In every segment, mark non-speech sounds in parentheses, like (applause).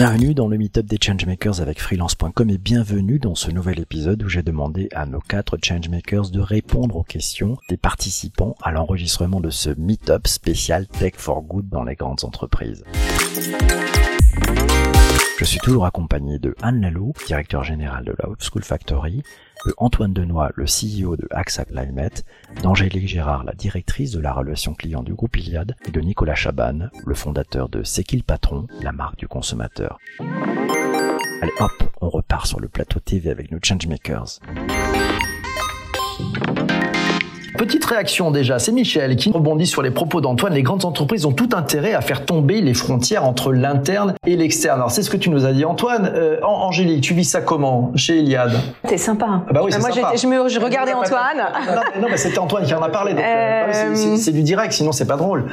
Bienvenue dans le Meetup des Changemakers avec freelance.com et bienvenue dans ce nouvel épisode où j'ai demandé à nos quatre Changemakers de répondre aux questions des participants à l'enregistrement de ce Meetup spécial Tech for Good dans les grandes entreprises. Je suis toujours accompagné de Anne Lalou, directeur général de la School Factory, de Antoine Denoy, le CEO de AXA Climate, d'Angélique Gérard, la directrice de la relation client du groupe Iliad, et de Nicolas Chaban, le fondateur de C'est qui le patron, la marque du consommateur. Allez hop, on repart sur le plateau TV avec nos changemakers. Petite réaction déjà, c'est Michel qui rebondit sur les propos d'Antoine. Les grandes entreprises ont tout intérêt à faire tomber les frontières entre l'interne et l'externe. Alors c'est ce que tu nous as dit Antoine. Euh, Angélique, tu vis ça comment chez Iliad C'est sympa. Ah bah oui, Moi sympa. je, me, je regardais Antoine. Non, non mais c'était Antoine qui en a parlé. euh, (laughs) c'est du direct, sinon c'est pas drôle.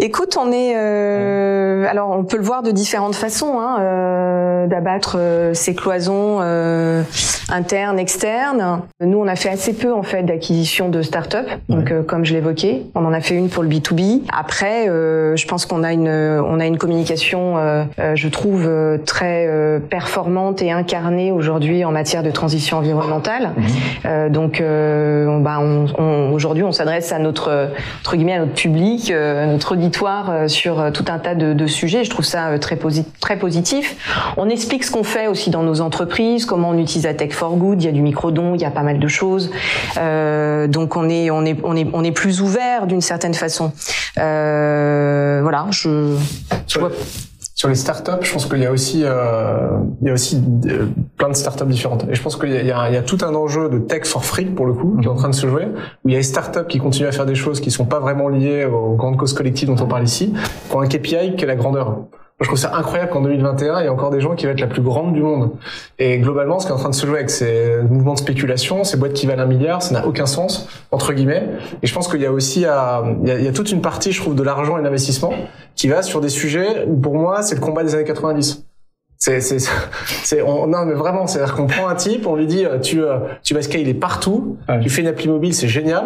Écoute, on est, euh, alors on peut le voir de différentes façons, hein, euh, d'abattre euh, ces cloisons euh, internes, externes. Nous, on a fait assez peu en fait d'acquisition de start-up, donc euh, comme je l'évoquais, on en a fait une pour le B2B. Après, euh, je pense qu'on a une, on a une communication, euh, euh, je trouve très euh, performante et incarnée aujourd'hui en matière de transition environnementale. Euh, donc, euh, on- bah, on, on- aujourd'hui, on s'adresse à notre entre guillemets à notre public, euh, à notre auditoire euh, sur euh, tout un tas de, de sujets. Je trouve ça euh, très, posi- très positif. On explique ce qu'on fait aussi dans nos entreprises, comment on utilise la tech for good. Il y a du micro-don, il y a pas mal de choses. Euh, donc, on est, on est, on est, on est plus ouvert d'une certaine façon. Euh, voilà, je, je vois. Sur les startups, je pense qu'il y a aussi, euh, il y a aussi euh, plein de startups différentes. Et je pense qu'il y a, il y, a, il y a tout un enjeu de tech for free pour le coup qui est en train de se jouer. Où il y a des startups qui continuent à faire des choses qui sont pas vraiment liées aux grandes causes collectives dont on parle ici, qui ont un KPI qui est la grandeur. Je trouve ça incroyable qu'en 2021, il y a encore des gens qui veulent être la plus grande du monde. Et globalement, ce qui est en train de se jouer avec ces mouvements de spéculation, ces boîtes qui valent un milliard, ça n'a aucun sens, entre guillemets. Et je pense qu'il y a aussi, à, il, y a, il y a toute une partie, je trouve, de l'argent et de l'investissement qui va sur des sujets où, pour moi, c'est le combat des années 90. C'est, c'est, c'est, on, non, mais vraiment, c'est-à-dire qu'on prend un type, on lui dit, euh, tu, euh, tu vas scaler partout, Ouais. tu fais une appli mobile, c'est génial.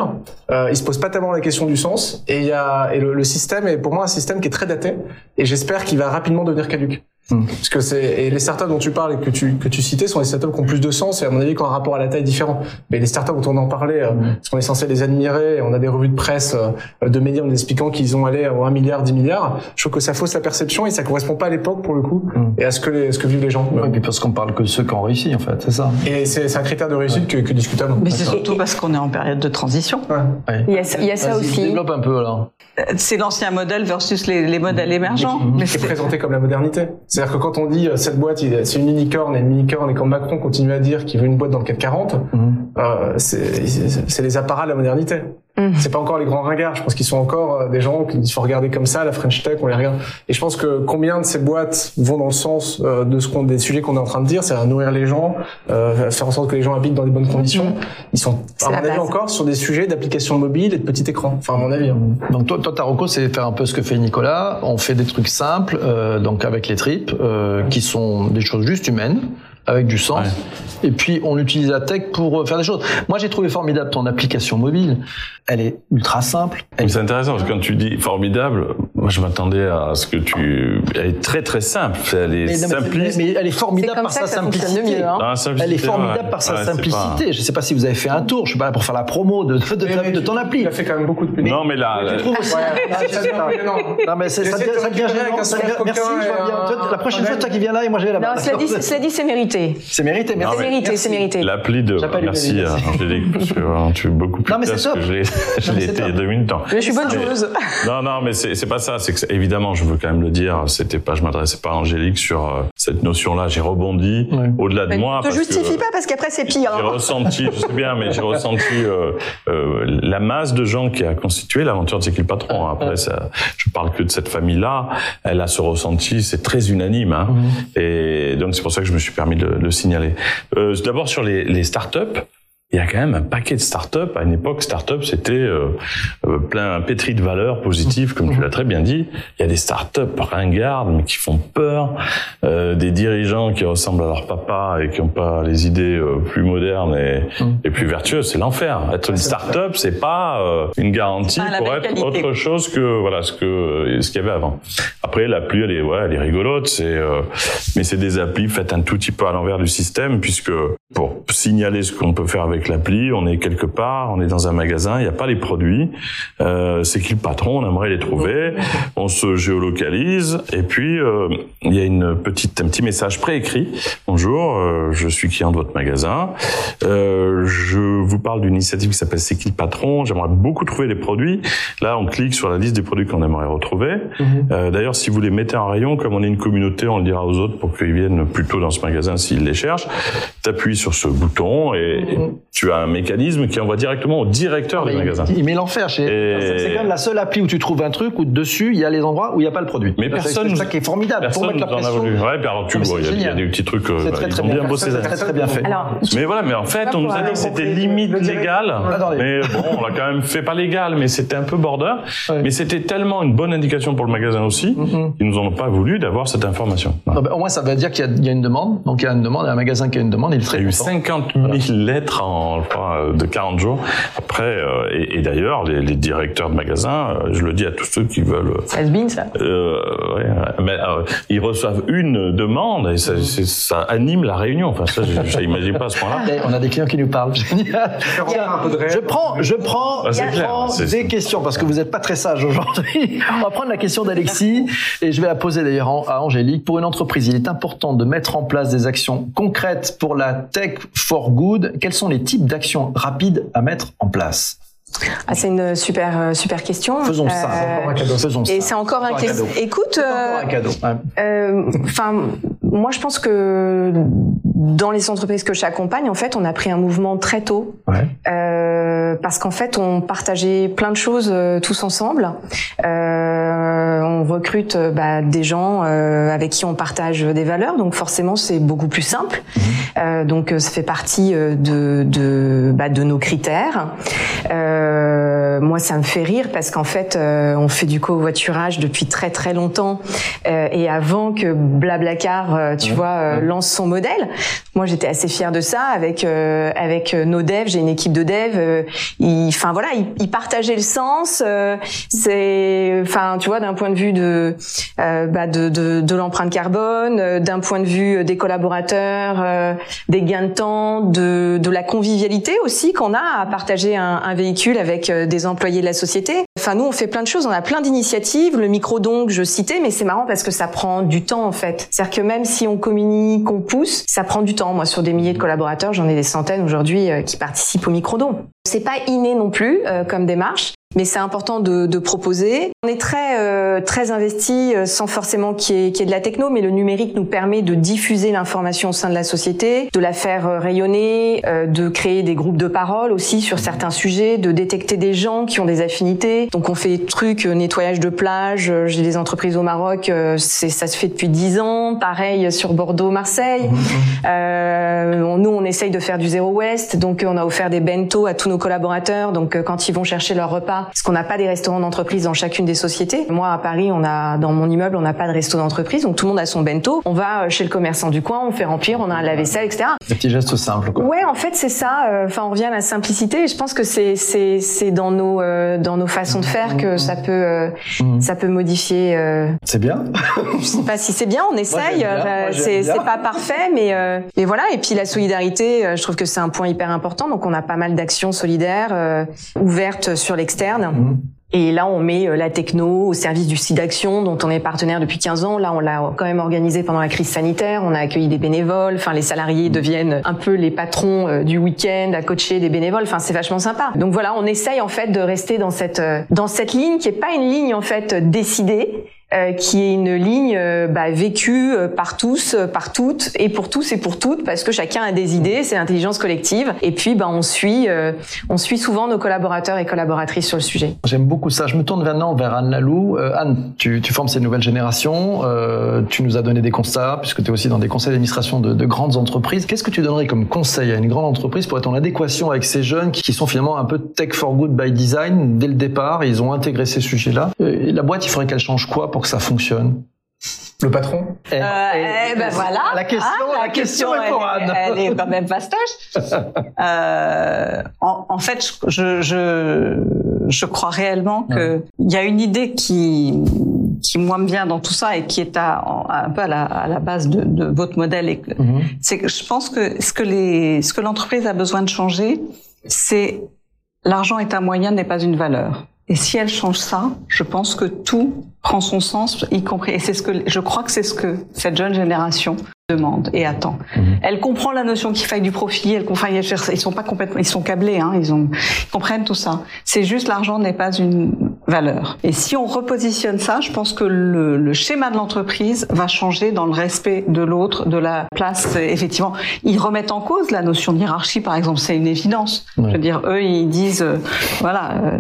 Euh, il se pose pas tellement la question du sens, et il y a, et le, le système est pour moi un système qui est très daté, et j'espère qu'il va rapidement devenir caduque. Hmm. Parce que c'est, et les startups dont tu parles et que tu, que tu citais sont des startups qui ont plus de sens et à mon avis qui ont un rapport à la taille différent. Mais les startups dont on en parlait, euh, parce qu'on est censé les admirer, et on a des revues de presse euh, de médias en expliquant qu'ils ont allé à 1 milliard, 10 milliards, je trouve que ça fausse la perception et ça correspond pas à l'époque pour le coup, Mm. et à ce que les, ce que vivent les gens. Et puis parce qu'on parle que de ceux qui ont réussi en fait, c'est ça. Et c'est, c'est un critère de réussite que, que discutable. Mais c'est surtout parce qu'on est en période de transition. Ouais. Ouais. Il y a, il y a ça aussi. Développe un peu alors. Euh, C'est l'ancien modèle versus les, les modèles émergents. Mais qui est c'est- présenté comme la modernité. C'est-à-dire que quand on dit euh, cette boîte, c'est une unicorne et une unicorne, et quand Macron continue à dire qu'il veut une boîte dans le 440, Mhm. euh, c'est les apparats de la modernité. Mhm. C'est pas encore les grands ringards. Je pense qu'ils sont encore euh, des gens qu'il faut regarder comme ça, la French Tech, on les regarde. Et je pense que combien de ces boîtes vont dans le sens euh, de ce qu'on, des sujets qu'on est en train de dire, c'est à nourrir les gens, euh, faire en sorte que les gens habitent dans des bonnes conditions. Ils sont, à mon avis, base. encore sur des sujets d'application mobile et de petit écran. Enfin, à mon avis. hein. Donc toi, toi ta reco, c'est faire un peu ce que fait Nicolas. On fait des trucs simples, euh, donc avec les tripes, euh, qui sont des choses juste humaines, avec du sens. Et puis on utilise la tech pour euh, faire des choses. Moi, j'ai trouvé formidable ton application mobile. Elle est ultra simple. Elle Mais C'est intéressant parce que quand tu dis formidable, moi je m'attendais à ce que tu. Elle est très très simple. Elle est mais, non, mais- simpliste. mais elle est formidable comme par ça sa simplicité. mieux. Hein. Dans la simplicité, Elle est formidable ouais. par sa Ouais, simplicité. Je sais pas si vous avez fait un tour. Je suis pas là pour faire la promo de, de, de, Mais- mais de tu- ton appli. Il a fait quand même beaucoup de pas- Non, mais là. Là- trouve aussi. Ouais, (laughs) c'est- je sais c'est pas. un peu gênant. Non mais ça devient, gênant. Merci. je vois bien. La prochaine fois, toi qui viens là et moi je vais là-bas. Cela dit, c'est mérité. C'est mérité. Merci. C'est mérité, c'est mérité. L'appli de. Merci Angélique, parce que euh, tu es beaucoup (laughs) plus Non, mais c'est top. que je l'ai je été il y a top. deux minutes. Mais je suis bonne joueuse. (laughs) Non, non, mais c'est c'est pas ça. C'est que évidemment, je veux quand même le dire. C'était pas, je m'adressais pas à Angélique sur euh, cette notion-là. J'ai rebondi Ouais. au-delà de moi. ne te justifie pas parce qu'après c'est pire. J'ai hein. ressenti, je sais bien, mais j'ai ressenti euh, euh, la masse de gens qui a constitué l'aventure de C'est qui le patron. Après, ça, je parle que de cette famille-là. Elle a ce ressenti, c'est très unanime. Hein, Et donc c'est pour ça que je me suis permis de Euh, D'abord sur les, les startups. Il y a quand même un paquet de startups. À une époque, startup, c'était euh, euh, plein pétri de valeurs positives, comme tu l'as très bien dit. Il y a des startups ringardes, mais qui font peur, euh, des dirigeants qui ressemblent à leur papa et qui n'ont pas les idées euh, plus modernes et, et plus vertueuses. C'est l'enfer. Être une startup, c'est pas euh, une garantie Pas pour être qualité. autre chose que voilà ce que ce qu'il y avait avant. Après, l'appli, elle est ouais, elle est rigolote. C'est euh, mais c'est des applis faites un tout petit peu à l'envers du système, puisque pour signaler ce qu'on peut faire avec l'appli, on est quelque part, on est dans un magasin, il n'y a pas les produits, euh, c'est qui le patron, on aimerait les trouver, on se géolocalise, et puis euh, il y a une petite, un petit message préécrit. Bonjour, euh, je suis client de votre magasin, je vous parle d'une initiative qui s'appelle C'est qui le patron, j'aimerais beaucoup trouver les produits. Là, on clique sur la liste des produits qu'on aimerait retrouver. Euh, D'ailleurs, si vous les mettez en rayon, comme on est une communauté, on le dira aux autres pour qu'ils viennent plutôt dans ce magasin s'ils les cherchent. T'appuies sur ce bouton et tu as un mécanisme qui envoie directement au directeur du Mais magasin. il, il met l'enfer chez. Et- C'est quand même la seule appli où tu trouves un truc où dessus il y a les endroits où il n'y a pas le produit. Mais personne C'est ça qui est formidable. Pour Personne mettre la pression. voulu. Ouais, alors tu vois, il y, a- des petits trucs, euh, C'est très ils très ont bien, bossé. C'est ça. très très bien fait. Alors, Mais voilà, mais en fait, on nous a dit que c'était limite légal. Mais bon, on l'a quand même fait pas légal, mais c'était un peu border. Ouais. Mais c'était tellement une bonne indication pour le magasin aussi, Mhm. qu'ils nous ont pas voulu d'avoir cette information. Au moins, ça veut dire qu'il y, a- une demande. Donc, il y a une demande, il y a un magasin qui a une demande, il Il y a eu content. 50 000 lettres en je crois, euh, de 40 jours. Après, euh, et, et d'ailleurs, les, les directeurs de magasins, euh, je le dis à tous ceux qui veulent, has been, ça. euh, ouais, mais, euh, ils reçoivent une demande et ça, ça anime la réunion. Enfin, ça, je- n'imagine pas à ce point-là. On a des clients qui nous parlent. (laughs) Génial. un peu de réel. Je prends, je prends, Ah, je clair, prends des questions parce que vous n'êtes pas très sage aujourd'hui. (laughs) On va prendre la question d'Alexis et je vais la poser d'ailleurs à Angélique. Pour une entreprise, il est important de mettre en place des actions concrètes pour la tech for good. Quels sont les types d'actions rapides à mettre en place Ah, c'est une super euh, super question. Faisons ça. Euh, Encore un cadeau. Faisons ça. Et c'est encore un, Encore un cadeau. Écoute, Encore euh, un cadeau. Euh, enfin, moi je pense que dans les entreprises que j'accompagne, en fait, on a pris un mouvement très tôt Ouais. euh, parce qu'en fait, on partageait plein de choses euh, tous ensemble. Euh, on recrute euh, bah, des gens euh, avec qui on partage des valeurs, donc forcément c'est beaucoup plus simple. Euh, donc ça fait partie de de, bah, de nos critères. Euh, moi, ça me fait rire parce qu'en fait, euh, on fait du covoiturage depuis très très longtemps euh, et avant que Blablacar, tu vois, lance son modèle. Moi, j'étais assez fière de ça avec euh, avec euh, nos devs. J'ai une équipe de devs. euh, enfin voilà, ils, ils partageaient le sens. euh, c'est, enfin, tu vois, d'un point de vue de euh, bah, de, de, de l'empreinte carbone, d'un point de vue des collaborateurs, des gains de temps, de, de la convivialité aussi qu'on a à partager un, un véhicule avec des employés de la société. Enfin, nous, on fait plein de choses, on a plein d'initiatives. Le micro donc, je citais, mais c'est marrant parce que ça prend du temps en fait. C'est-à-dire que même si on communique, on pousse, ça du temps. Moi, sur des milliers de collaborateurs, j'en ai des centaines aujourd'hui euh, qui participent au micro don. C'est pas inné non plus euh, comme démarche. Mais c'est important de, de proposer. On est très euh, très investi euh, sans forcément qu'il y, ait, qu'il y ait de la techno, mais le numérique nous permet de diffuser l'information au sein de la société, de la faire euh, rayonner, euh, de créer des groupes de parole aussi sur certains sujets, de détecter des gens qui ont des affinités. Donc on fait des trucs euh, nettoyage de plage. J'ai des entreprises au Maroc, euh, c'est ça se fait depuis 10 ans. Pareil sur Bordeaux, Marseille. Euh, on- nous on essaye de faire du zéro waste, donc on a offert des bento à tous nos collaborateurs. Donc quand ils vont chercher leur repas, parce qu'on n'a pas des restaurants d'entreprise dans chacune des sociétés. Moi à Paris, on a dans mon immeuble, on n'a pas de resto d'entreprise, donc tout le monde a son bento. On va euh, chez le commerçant du coin, on fait remplir, on a un lave-vaisselle, etc. Des petits gestes simples, quoi. Ouais, en fait, c'est ça. euh, Enfin, on revient à la simplicité. Et je pense que c'est c'est c'est dans nos euh, dans nos façons de faire que ça peut euh, Mhm. ça peut modifier. Euh, C'est bien. (laughs) je sais pas si c'est bien, on essaye. c'est pas parfait, mais mais voilà. Et puis la solidarité, je trouve que c'est un point hyper important. Donc on a pas mal d'actions solidaires ouvertes sur l'externe. Mhm. Et là, on met euh, la techno au service du site d'action dont on est partenaire depuis 15 ans. Là, on l'a quand même organisé pendant la crise sanitaire. On a accueilli des bénévoles. Enfin, les salariés deviennent un peu les patrons euh, du week-end à coacher des bénévoles. Enfin, c'est vachement sympa. Donc voilà, on essaye en fait de rester dans cette euh, dans cette ligne qui est pas une ligne en fait décidée. Euh, qui est une ligne euh, bah, vécue euh, par tous, par toutes, et pour tous et pour toutes, parce que chacun a des idées, c'est l'intelligence collective. Et puis, bah, on suit, on suit souvent nos collaborateurs et collaboratrices sur le sujet. J'aime beaucoup ça. Je me tourne maintenant vers Anne Lalou. Anne, tu, tu, formes ces nouvelles générations. tu nous as donné des constats, puisque tu es aussi dans des conseils d'administration de, de, grandes entreprises. Qu'est-ce que tu donnerais comme conseil à une grande entreprise pour être en adéquation avec ces jeunes qui, sont finalement un peu tech for good by design? Dès le départ Ils ont intégré ces sujets-là. la boîte, il faudrait qu'elle change quoi pour que ça fonctionne le patron eh, eh, ben voilà. La question, ah, la, question, est pour Anne. Elle, est quand même fastoche. (laughs) euh, en, en, fait, je, je, je crois réellement que il y a une idée qui qui moi me vient dans tout ça et qui est à, un peu à la, à la base de, de, votre modèle. Et mhm. c'est que je pense que ce que les ce que l'entreprise a besoin de changer, c'est l'argent est un moyen, n'est pas une valeur. Et si elle change ça, je pense que tout prend son sens, y compris. Et c'est ce que je crois que c'est ce que cette jeune génération demande et attend. Mhm. Elle comprend la notion qu'il faille du profit. Elle comprend. Ils sont pas complètement. Ils sont câblés. Hein, ils ont. Ils comprennent tout ça. C'est juste l'argent n'est pas une valeur. Et si on repositionne ça, je pense que le, le schéma de l'entreprise va changer dans le respect de l'autre, de la place. Effectivement, ils remettent en cause la notion de hiérarchie, par exemple. C'est une évidence. Je veux dire, eux, ils disent, euh, voilà. Euh,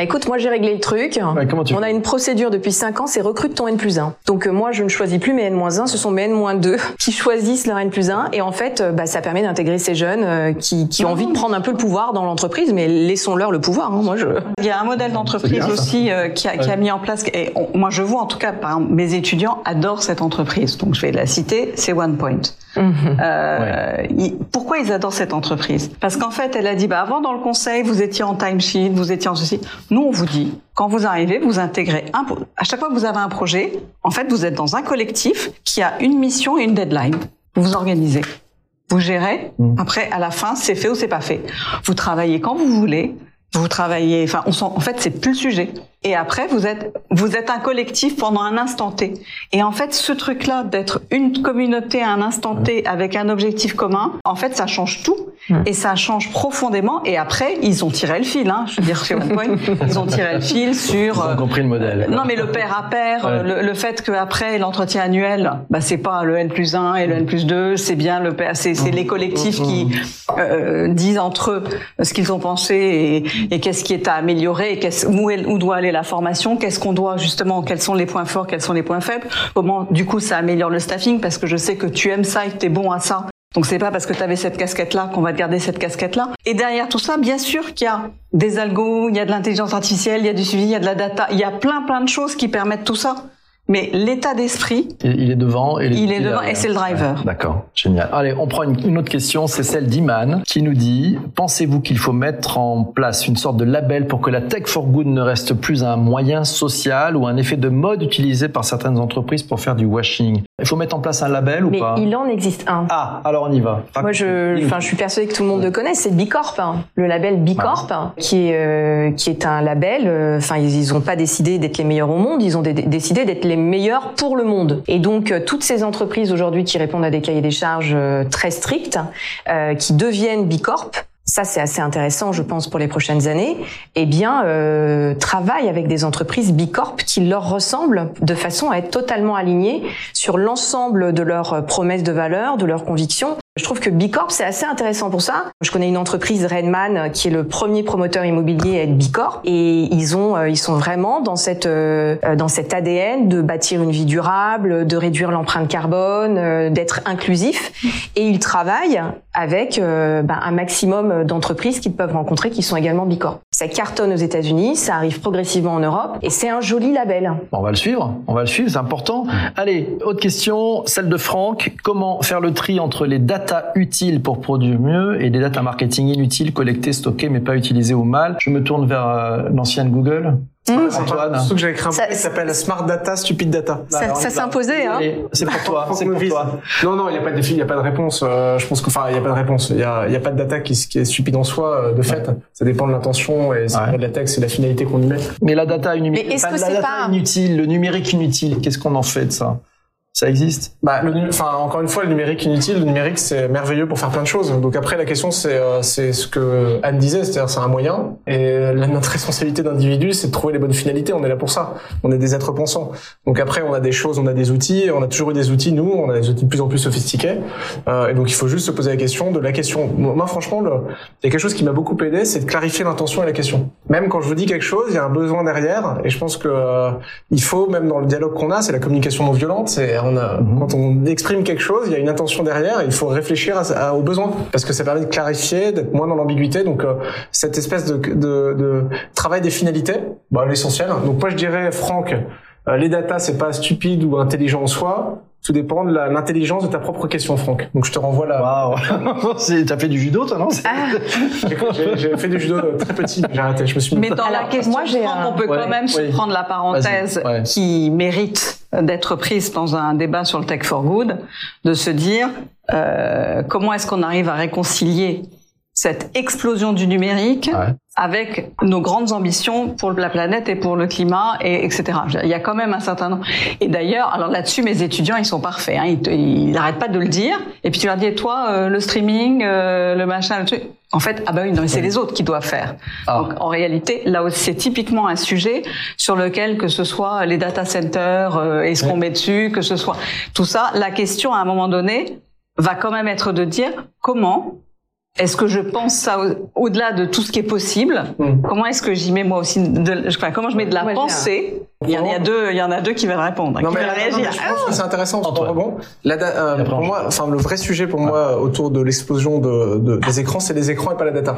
Écoute, moi j'ai réglé le truc. on a une procédure depuis 5 ans, c'est recrute ton N plus 1. Donc euh, moi je ne choisis plus mes N 1, ce sont mes N 2 (laughs) qui choisissent leur N plus 1 et en fait euh, bah, ça permet d'intégrer ces jeunes euh, qui, qui ont envie de prendre un peu le pouvoir dans l'entreprise, mais laissons-leur le pouvoir. Hein, moi je. Il y a un modèle d'entreprise aussi qui, a, qui, a, mis en place et moi je vois en tout cas par exemple, mes étudiants adorent cette entreprise, donc je vais la citer, c'est OnePoint. Mhm. Euh, pourquoi ils adorent cette entreprise? Parce qu'en fait, elle a dit, bah, avant dans le conseil, vous étiez en timesheet, vous étiez en ceci. Nous, on vous dit, quand vous arrivez, vous intégrez un, à chaque fois que vous avez un projet, en fait, vous êtes dans un collectif qui a une mission et une deadline. Vous vous organisez. Vous gérez. Mhm. Après, à la fin, c'est fait ou c'est pas fait. Vous travaillez quand vous voulez. Vous travaillez, enfin, on en fait, c'est plus le sujet. Et après, vous êtes, vous êtes un collectif pendant un instant T. Et en fait, ce truc-là d'être une communauté à un instant T avec un objectif commun, en fait, ça change tout. Et ça change profondément. Et après, ils ont tiré le fil, hein. Je veux dire, sur point, ils ont tiré le fil sur. Ils ont compris le modèle. non, mais le pair à pair, le, le, fait qu'après l'entretien annuel, bah, c'est pas le N plus 1 et le N plus 2, c'est bien le pair, c'est, c'est les collectifs qui euh, disent entre eux ce qu'ils ont pensé et, et qu'est-ce qui est à améliorer et où, où doit aller la formation, qu'est-ce qu'on doit justement, quels sont les points forts, quels sont les points faibles, comment du coup ça améliore le staffing parce que je sais que tu aimes ça et que tu es bon à ça. Donc c'est pas parce que tu avais cette casquette là qu'on va te garder cette casquette là. Et derrière tout ça, bien sûr qu'il y a des algos, il y a de l'intelligence artificielle, il y a du suivi, il y a de la data, il y a plein plein de choses qui permettent tout ça. Mais l'état d'esprit, il est devant et il est devant et c'est le driver. D'accord, génial. Allez, on prend une, autre question, c'est celle d'Iman qui nous dit pensez-vous qu'il faut mettre en place une sorte de label pour que la tech for good ne reste plus un moyen social ou un effet de mode utilisé par certaines entreprises pour faire du washing? Il faut mettre en place un label ou pas? Mais il en existe un. Ah, alors on y va. Moi, je, enfin, je suis persuadée que tout le monde le connaît. C'est Bicorp, hein. le label Bicorp, qui est euh, qui est un label. Euh, enfin, ils, n'ont pas décidé d'être les meilleurs au monde. Ils ont décidé d'être les meilleur pour le monde. Et donc euh, toutes ces entreprises aujourd'hui qui répondent à des cahiers des charges euh, très stricts, euh, qui deviennent bicorp, ça c'est assez intéressant, je pense, pour les prochaines années, eh bien, euh, travaillent avec des entreprises bicorp qui leur ressemblent de façon à être totalement alignées sur l'ensemble de leurs promesses de valeur, de leurs convictions. Je trouve que Bicorp, c'est assez intéressant pour ça. Je connais une entreprise, Redman, qui est le premier promoteur immobilier à être Bicorp. Et ils ont, euh, ils sont vraiment dans cette, euh, dans cet ADN de bâtir une vie durable, de réduire l'empreinte carbone, euh, d'être inclusif. Et ils travaillent avec ben, un maximum d'entreprises qu'ils peuvent rencontrer qui sont également Bicorp. Ça cartonne aux États-Unis, ça arrive progressivement en Europe et c'est un joli label. On va le suivre, on va le suivre, c'est important. Allez, autre question, celle de Franck. Comment faire le tri entre les data utiles pour produire mieux et des data marketing inutiles, collectées, stockées, mais pas utilisées au mal. Je me tourne vers euh, l'ancienne Google. Mmh. Antoine. Surtout que j'avais créé un qui s'appelle Smart Data, Stupid Data. Ça, ça s'est imposé, hein. C'est pour toi, c'est pour toi. Non, non, il n'y a pas de défi, il n'y a pas de réponse. Euh, je pense que, enfin, il n'y a pas de réponse. Il n'y a, y a pas de data qui, qui, est stupide en soi, euh, de fait. Ça dépend de l'intention et c'est de la texte et la finalité qu'on y met. Mais la data, inutile, Mais est-ce que la data pas... inutile, le numérique inutile, qu'est-ce qu'on en fait de ça? Ça existe bah, enfin, encore une fois, le numérique inutile, le numérique, c'est merveilleux pour faire plein de choses. Donc après, la question, c'est euh, ce que Anne disait, c'est-à-dire c'est un moyen. Et la, notre responsabilité d'individu, c'est de trouver les bonnes finalités. On est là pour ça. On est des êtres pensants. Donc après, on a des choses, on a des outils. On a toujours eu des outils, nous. On a des outils de plus en plus sophistiqués. Euh, et donc, il faut juste se poser la question de la question. Moi, franchement, il y a quelque chose qui m'a beaucoup aidé, c'est de clarifier l'intention et la question. Même quand je vous dis quelque chose, il y a un besoin derrière. Et je pense que euh, il faut, même dans le dialogue qu'on a, c'est la communication non violente. C'est on a, mhm. quand on exprime quelque chose, il y a une intention derrière. il faut réfléchir à, aux besoins parce que ça permet de clarifier, d'être moins dans l'ambiguïté. Donc euh, cette espèce de, de, de, travail des finalités, bah, l'essentiel. Donc moi je dirais, Franck, euh, les data c'est pas stupide ou intelligent en soi. Tout dépend de l'intelligence de ta propre question, Franck. Donc je te renvoie là. Waouh (laughs) T'as fait du judo, toi, non? Ah. (laughs) J'ai fait du judo très petit, j'ai arrêté. Je me suis. Mais dans la question, moi, j'ai on peut quand même prendre la parenthèse qui mérite d'être prise dans un débat sur le tech for good, de se dire euh, comment est-ce qu'on arrive à réconcilier cette explosion du numérique avec nos grandes ambitions pour la planète et pour le climat et etc. Il y a quand même un certain nombre. Et d'ailleurs, alors là-dessus, mes étudiants, ils sont parfaits. Hein. Ils n'arrêtent pas de le dire. Et puis tu leur dis, toi, euh, le streaming, euh, le machin, le truc. En fait, ah ben oui, non, c'est les autres qui doivent faire. Ah. Donc, en réalité, là aussi, c'est typiquement un sujet sur lequel, que ce soit les data centers euh, et ce qu'on met dessus, que ce soit tout ça, la question à un moment donné va quand même être de dire comment est-ce que je pense ça au-delà de tout ce qui est possible? Hmm. Comment est-ce que j'y mets moi aussi de, enfin, Comment je mets de la pensée il y, en a deux, il y en a deux qui veulent répondre, non, qui mais, veulent réagir. je pense que c'est intéressant. Bon, la, euh, pour moi, enfin le vrai sujet pour moi autour de l'explosion de, de, des écrans, c'est les écrans et pas la data.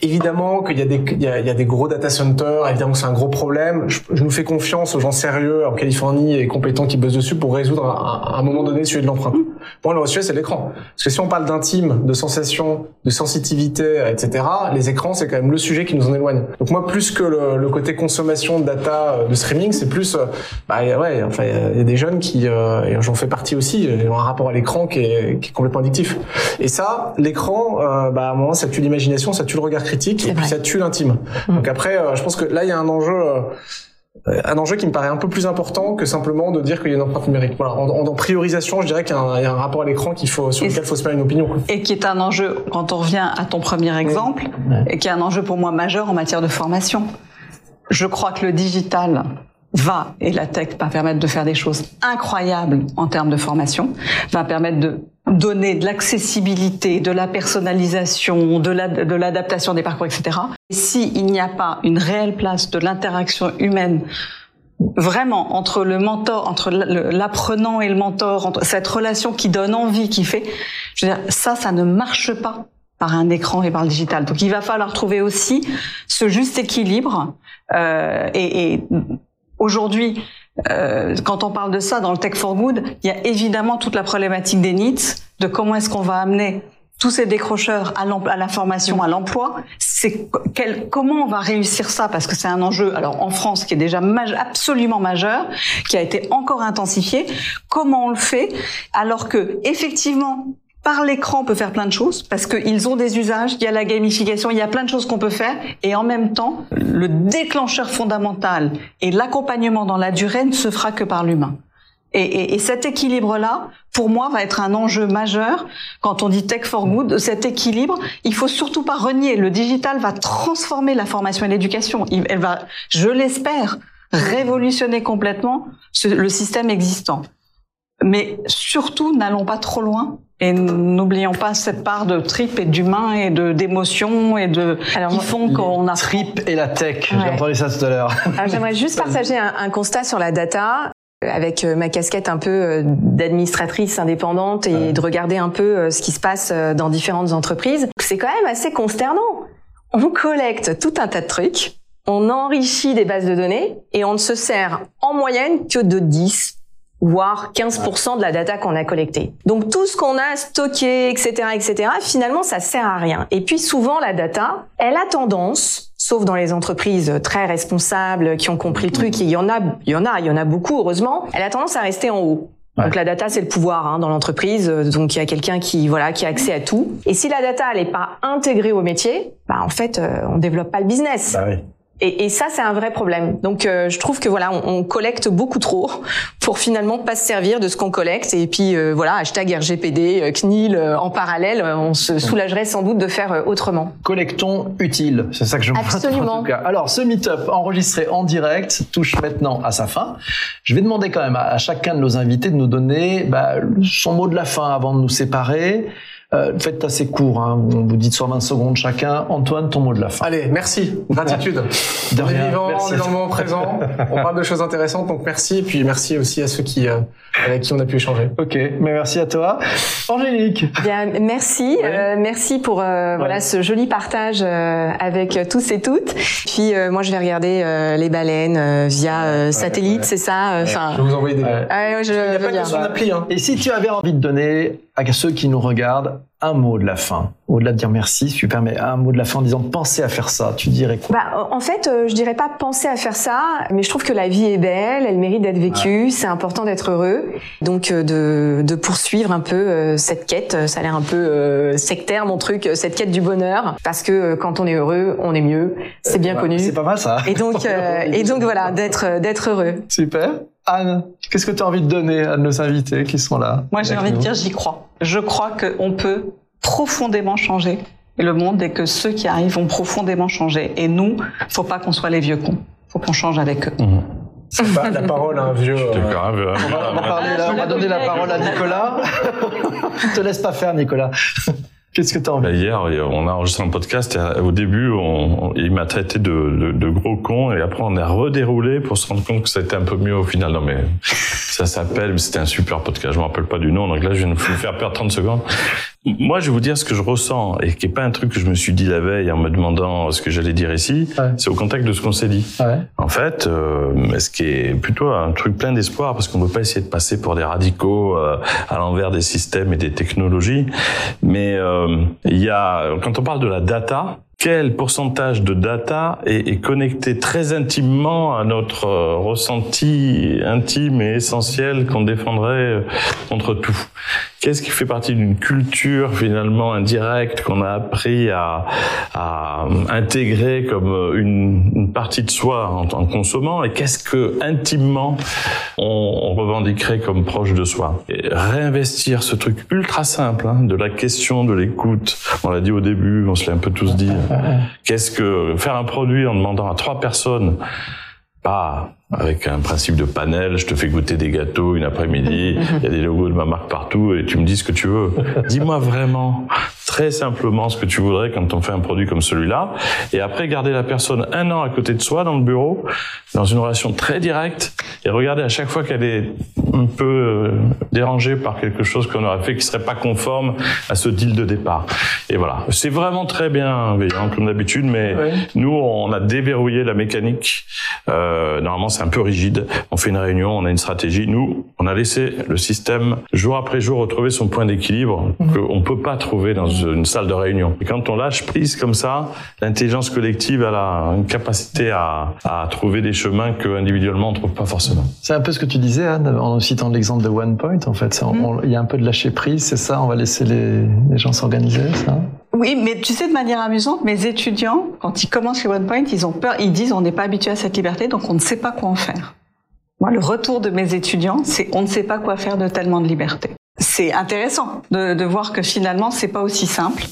Évidemment qu'il y a des il y a, il y a des gros data centers, évidemment c'est un gros problème. Je, je, nous fais confiance aux gens sérieux en Californie et compétents qui bossent dessus pour résoudre à, un moment donné le sujet de l'empreinte. Bon, le sujet c'est l'écran. Parce que si on parle d'intime, de sensation, de sensitivité, etc., les écrans c'est quand même le sujet qui nous en éloigne. Donc moi, plus que le, le côté consommation de data euh, de streaming, c'est plus, euh, bah ouais, enfin, il y a des jeunes qui, euh, et j'en fais partie aussi, ont un rapport à l'écran qui est, qui est complètement addictif. Et ça, l'écran, euh, bah à un moment, ça tue l'imagination, ça tue le regard critique, et puis ça tue l'intime. Mm. Donc après, je pense que là, il y a un enjeu un enjeu qui me paraît un peu plus important que simplement de dire qu'il y a une empreinte numérique. Voilà. En, en, priorisation, je dirais qu'il y, y, a un rapport à l'écran qu'il faut, sur lequel il faut se faire une opinion. Quoi. Et qui est un enjeu, quand on revient à ton premier exemple, et qui est un enjeu pour moi majeur en matière de formation. Je crois que le digital va, et la tech va permettre de faire des choses incroyables en termes de formation, va permettre de donner de l'accessibilité, de la personnalisation, de l'adaptation des parcours, etc. S'il n'y a pas une réelle place de l'interaction humaine vraiment entre le mentor, entre l'apprenant et le mentor, entre cette relation qui donne envie, qui fait, je veux dire, ça, ça ne marche pas par un écran et par le digital. Donc il va falloir trouver aussi ce juste équilibre euh, et, et Aujourd'hui, euh, quand on parle de ça dans le Tech for Good, il y a évidemment toute la problématique des needs, de comment est-ce qu'on va amener tous ces décrocheurs à, à la formation, à l'emploi. C'est comment on va réussir ça? Parce que c'est un enjeu, alors en France, qui est déjà absolument majeur, qui a été encore intensifié. Comment on le fait? Alors que effectivement, par l'écran, on peut faire plein de choses parce qu'ils ont des usages, il y a la gamification, il y a plein de choses qu'on peut faire. Et en même temps, le déclencheur fondamental et l'accompagnement dans la durée ne se fera que par l'humain. Et, et, et, cet équilibre-là, pour moi, va être un enjeu majeur quand on dit tech for good. Cet équilibre, il faut surtout pas renier. Le digital va transformer la formation et l'éducation. Elle va, je l'espère, révolutionner complètement le système existant. Mais surtout, n'allons pas trop loin et n'oublions pas cette part de trip et d'humain et de d'émotion et de Alors, qui font qu'on a trip et la tech. J'ai entendu ça tout à l'heure. J'aimerais juste (laughs) partager un, un, constat sur la data avec euh, ma casquette un peu euh, d'administratrice indépendante et de regarder un peu euh, ce qui se passe dans différentes entreprises. C'est quand même assez consternant. On collecte tout un tas de trucs, on enrichit des bases de données et on ne se sert en moyenne que de 10, voire 15% de la data qu'on a collectée. Donc tout ce qu'on a stocké, etc., etc., finalement, ça sert à rien. Et puis souvent, la data, elle a tendance, sauf dans les entreprises très responsables qui ont compris le truc, et il y en a, il y en a, il y en a beaucoup, heureusement, elle a tendance à rester en haut. Donc la data c'est le pouvoir hein, dans l'entreprise, donc il y a quelqu'un qui voilà qui a accès à tout. Et si la data elle est pas intégrée au métier, bah en fait euh, on développe pas le business. Bah oui. Et, et ça, c'est un vrai problème. Donc, euh, je trouve que voilà, on, on, collecte beaucoup trop pour finalement pas se servir de ce qu'on collecte. Et puis euh, voilà, hashtag RGPD, euh, CNIL en parallèle, on se soulagerait sans doute de faire autrement. Collectons utile, c'est ça que je Absolument. En tout cas. Alors, ce meet-up enregistré en direct touche maintenant à sa fin. Je vais demander quand même à, chacun de nos invités de nous donner bah, son mot de la fin avant de nous séparer. Euh, faites assez court, hein. on vous dit sur 20 secondes chacun. Antoine, ton mot de la fin. Allez, merci, gratitude. (laughs) de on est vivant, on est dans le moment présent, on parle de choses intéressantes, donc merci. Et puis merci aussi à ceux qui, euh, avec qui on a pu échanger. Ok, mais merci à toi. Angélique. Bien, merci, euh, merci pour euh, voilà ce joli partage euh, avec tous et toutes. Puis moi, je vais regarder les baleines via satellite, c'est ça. Enfin, je vais vous envoyer des. Ouais, je, Il n'y a pas que son appli. Hein. Et si tu avais envie de donner à ceux qui nous regardent un mot de la fin Au-delà de dire merci, super, mais un mot de la fin en disant pensez à faire ça, tu dirais quoi? Bah, En fait, euh, je dirais pas penser à faire ça, mais je trouve que la vie est belle, elle mérite d'être vécue, c'est important d'être heureux. Donc euh, de, de, poursuivre un peu euh, cette quête, ça a l'air un peu sectaire mon truc, cette quête du bonheur, parce que quand on est heureux, on est mieux, c'est bien connu. C'est pas mal ça. Et donc, (laughs) et donc voilà, d'être d'être heureux. Super. Anne, qu'est-ce que tu as envie de donner à nos invités qui sont là Moi, j'ai envie de dire j'y crois. Je crois qu'on peut profondément changer le monde et que ceux qui arrivent vont profondément changer. Et nous, faut pas qu'on soit les vieux cons. Faut qu'on change avec eux. Mmh. Pas la parole à un vieux. Euh, on, va, parler là, on va donner la parole à Nicolas. (laughs) ne te laisse pas faire, Nicolas. Qu'est-ce que tu as envie bah, Hier, on a enregistré un podcast et au début, on, il m'a traité de, de, de, gros con et après on a redéroulé pour se rendre compte que été un peu mieux au final. Non mais (laughs) ça s'appelle, c'était un super podcast, je me rappelle pas du nom, donc là je viens de vous faire perdre 30 secondes. Moi, je vais vous dire ce que je ressens et qui est pas un truc que je me suis dit la veille en me demandant ce que j'allais dire ici. C'est au contact de ce qu'on s'est dit. Ouais. En fait, euh, ce qui est plutôt un truc plein d'espoir parce qu'on ne veut pas essayer de passer pour des radicaux euh, à l'envers des systèmes et des technologies. Mais euh, il y a, quand on parle de la data, quel pourcentage de data est, connecté très intimement à notre euh, ressenti intime et essentiel qu'on défendrait euh, contre tout? Qu'est-ce qui fait partie d'une culture finalement indirecte qu'on a appris à, à, intégrer comme euh, une, une, partie de soi en, en consommant? Et qu'est-ce que intimement on, on, revendiquerait comme proche de soi? Et Réinvestir ce truc ultra simple hein, de la question, de l'écoute. On l'a dit au début, on se l'a un peu tous dit. (laughs) Qu'est-ce que faire un produit en demandant à trois personnes, pas avec un principe de panel, je te fais goûter des gâteaux une après-midi, (laughs) il y a des logos de ma marque partout et tu me dis ce que tu veux. Dis-moi vraiment, très simplement, ce que tu voudrais quand on fait un produit comme celui-là. Et après, garder la personne un an à côté de soi dans le bureau, dans une relation très directe et regarder à chaque fois qu'elle est un peu euh, dérangée par quelque chose qu'on aurait fait qui serait pas conforme à ce deal de départ. Et voilà. C'est vraiment très bien comme d'habitude, mais nous, on a déverrouillé la mécanique. Euh, normalement, c'est un peu rigide. On fait une réunion, on a une stratégie. Nous, on a laissé le système jour après jour retrouver son point d'équilibre mhm. qu'on peut pas trouver dans une salle de réunion. Et quand on lâche prise comme ça, l'intelligence collective elle a une capacité à, à trouver des chemins que individuellement on trouve pas forcément. C'est un peu ce que tu disais Anne en citant l'exemple de OnePoint. En fait, mhm. il y a un peu de lâcher prise, c'est ça. On va laisser les, les gens s'organiser, ça? Oui, mais tu sais, de manière amusante, mes étudiants, quand ils commencent chez OnePoint, ils ont peur, ils disent on n'est pas habitué à cette liberté, donc on ne sait pas quoi en faire. Moi, le retour de mes étudiants, c'est on ne sait pas quoi faire de tellement de liberté. C'est intéressant de, de, voir que finalement, c'est pas aussi simple.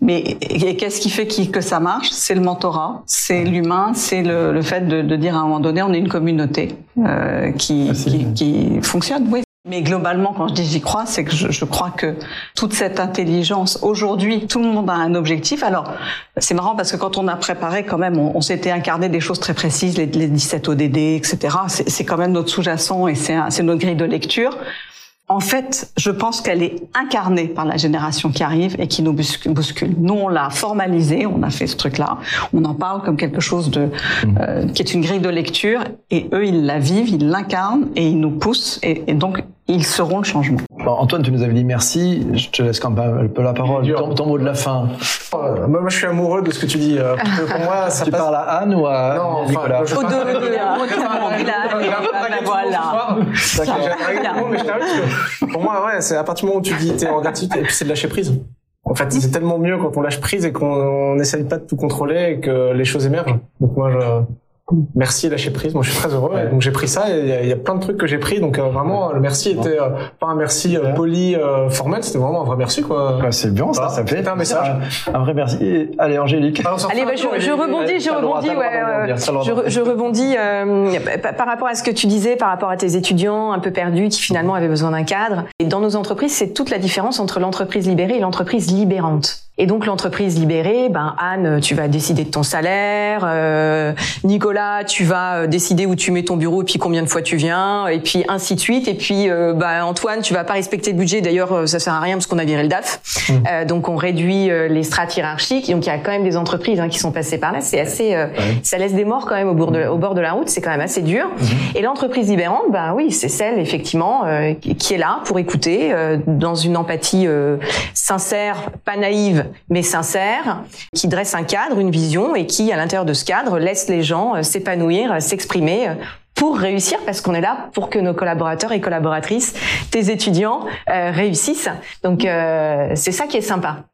Mais qu'est-ce qui fait que ça marche? C'est le mentorat, c'est l'humain, c'est le, le, fait de, de, dire à un moment donné, on est une communauté euh, qui, qui, qui, fonctionne. Oui, mais globalement, quand je dis j'y crois, c'est que je, je, crois que toute cette intelligence, aujourd'hui, tout le monde a un objectif. Alors, c'est marrant parce que quand on a préparé, quand même, on, on s'était incarné des choses très précises, les, les 17 ODD, etc. C'est quand même notre sous-jacent et c'est notre grille de lecture en fait, je pense qu'elle est incarnée par la génération qui arrive et qui nous bouscule. Nous, on l'a formalisé, on a fait ce truc-là, on en parle comme quelque chose de mmh. euh, qui est une grille de lecture, et eux, ils la vivent, ils l'incarnent et ils nous poussent, et, et donc ils seront le changement. Bon, Antoine, tu nous avais dit merci. Je te laisse quand même un peu la parole. Ton, ton, mot de la fin. Euh, moi, je suis amoureux de ce que tu dis. Euh, pour moi, ça tu passe... parles à Anne ou à non, Nicolas enfin, Aux deux, deux. Voilà. Pour moi, ouais, c'est à partir du moment où tu dis t'es en gratitude et puis c'est de lâcher prise. En fait, c'est tellement mieux quand on lâche prise et qu'on n'essaye pas de tout contrôler et que les choses émergent. Donc moi, je, merci lâcher prise. Moi, je suis très heureux. Ouais. Donc j'ai pris ça il y, a- il y a plein de trucs que j'ai pris. Donc euh, vraiment, le merci était euh, pas un merci euh, Ouais. poli, euh, formel. C'était vraiment un vrai merci, quoi. Bah, c'est bien, ça, ça fait un message. Un, un vrai merci. Et- allez, Angélique. S'en Allez, bah, je, je rebondis, je rebondis, ouais, ouais, je, rebondis pa- par rapport à ce que tu disais, par rapport à tes étudiants un peu perdus qui finalement avaient besoin d'un cadre. Et dans nos entreprises, c'est toute la différence entre l'entreprise libérée et l'entreprise libérante. Et donc l'entreprise libérée, ben Anne, tu vas décider de ton salaire, euh, Nicolas, tu vas euh, décider où tu mets ton bureau et puis combien de fois tu viens, et puis ainsi de suite. Et puis euh, bah, Antoine, tu vas pas respecter le budget. D'ailleurs, euh, ça sert à rien parce qu'on a viré le DAF. Euh, donc on réduit les strates hiérarchiques. Donc il y a quand même des entreprises hein, qui sont passées par là. C'est assez, euh, ça laisse des morts quand même au bord de, au bord de la route. C'est quand même assez dur. Et l'entreprise libérante, ben oui, c'est celle effectivement euh, qui est là pour écouter euh, dans une empathie euh, sincère, pas naïve, mais sincère, qui dresse un cadre, une vision et qui, à l'intérieur de ce cadre, laisse les gens euh, s'épanouir, euh, s'exprimer. euh, pour réussir, parce qu'on est là pour que nos collaborateurs et collaboratrices, tes étudiants, réussissent. Donc euh, c'est ça qui est sympa.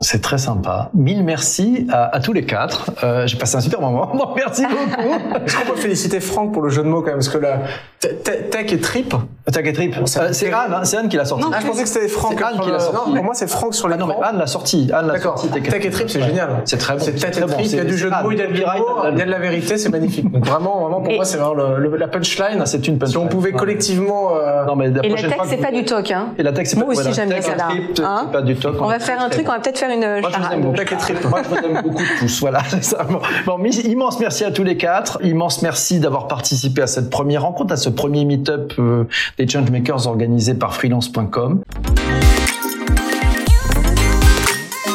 C'est très sympa. Mille merci à, à tous les quatre. Euh, J'ai passé un super moment. (laughs) Donc merci beaucoup. Est-ce qu'on peut féliciter Franck pour le jeu de mots quand même Parce que la te- tech et trip. T'inquiète, Trip. Euh, C'est Anne, hein, c'est Anne qui l'a sorti. Ah, je pensais que c'était Franck. Anne qui l'a sorti. Non, pour moi, c'est Franck sur Ah l'écran. non, mais Anne l'a sorti. Anne l'a sorti. Tech et trip, c'est génial. C'est très bon. C'est tech et trip, il y a du jeu de mots, il y a il y a de la vérité, c'est magnifique. Donc vraiment, vraiment, pour Et- moi, c'est vraiment la punchline. Ah, c'est une punchline. Si on pouvait collectivement... euh, Non, mais la Et la tech, c'est pas du talk. Hein. Et la tech, c'est Moi pas aussi, voilà, j'aime bien tech et trip, c'est Hein pas du talk. On va faire un truc, on va peut-être faire une Moi, je vous aime beaucoup. Moi, je vous aime beaucoup tous. Voilà, c'est ça. Bon, Bon, mais immense merci à tous les quatre. Immense merci d'avoir participé à cette première rencontre, à ce premier meet-up euh, des Changemakers organisé par freelance.com.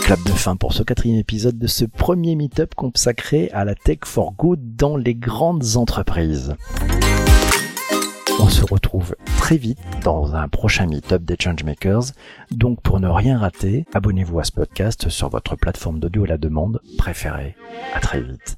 Clap de fin pour ce quatrième épisode de ce premier meet-up consacré à la tech for good dans les grandes entreprises. On se retrouve très vite dans un prochain meet-up des Changemakers. Donc pour ne rien rater, abonnez-vous à ce podcast sur votre plateforme d'audio à la demande préférée. À très vite.